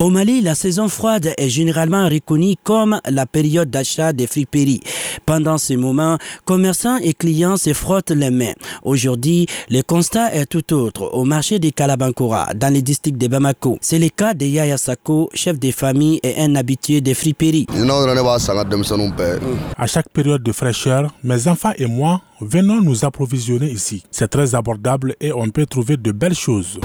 Au Mali, la saison froide est généralement reconnue comme la période d'achat des friperies. Pendant ce moment, commerçants et clients se frottent les mains. Aujourd'hui, le constat est tout autre au marché de Kalabankora, dans les districts de Bamako. C'est le cas de Yaya Sako, chef de famille et un habitué des friperies. À chaque période de fraîcheur, mes enfants et moi venons nous approvisionner ici. C'est très abordable et on peut trouver de belles choses.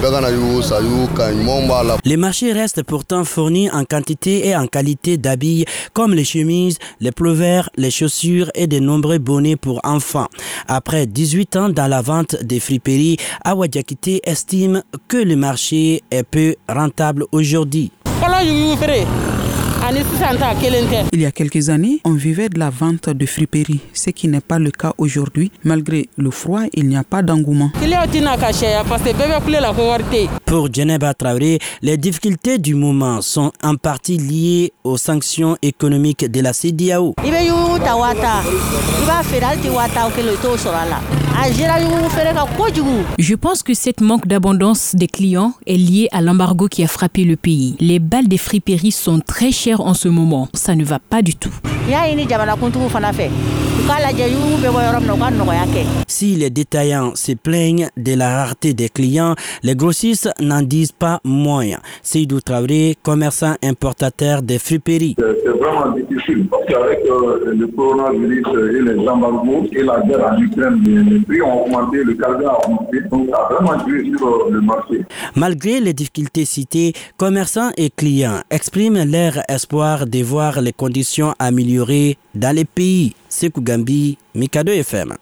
Les marchés restent pourtant fournis en quantité et en qualité d'habits comme les chemises, les plovers, les chaussures et de nombreux bonnets pour enfants. Après 18 ans dans la vente des friperies, Awadjakite estime que le marché est peu rentable aujourd'hui. Il y a quelques années, on vivait de la vente de friperies, ce qui n'est pas le cas aujourd'hui. Malgré le froid, il n'y a pas d'engouement. Pour Djeneba Traoré, les difficultés du moment sont en partie liées aux sanctions économiques de la CDAO. Je pense que cette manque d'abondance des clients est liée à l'embargo qui a frappé le pays. Les balles des friperies sont très chères en ce moment. Ça ne va pas du tout. Si les détaillants se plaignent de la rareté des clients, les grossistes n'en disent pas moins. Seydou Traoré, commerçant importateur des friperies. C'est vraiment difficile parce qu'avec euh, le coronavirus et les embargos et la guerre en Ukraine, les prix ont augmenté, le carburant a augmenté, donc ça a vraiment joué sur euh, le marché. Malgré les difficultés citées, commerçants et clients expriment leur espoir de voir les conditions améliorées dans les pays. Sekou Gambi, Mikado FM.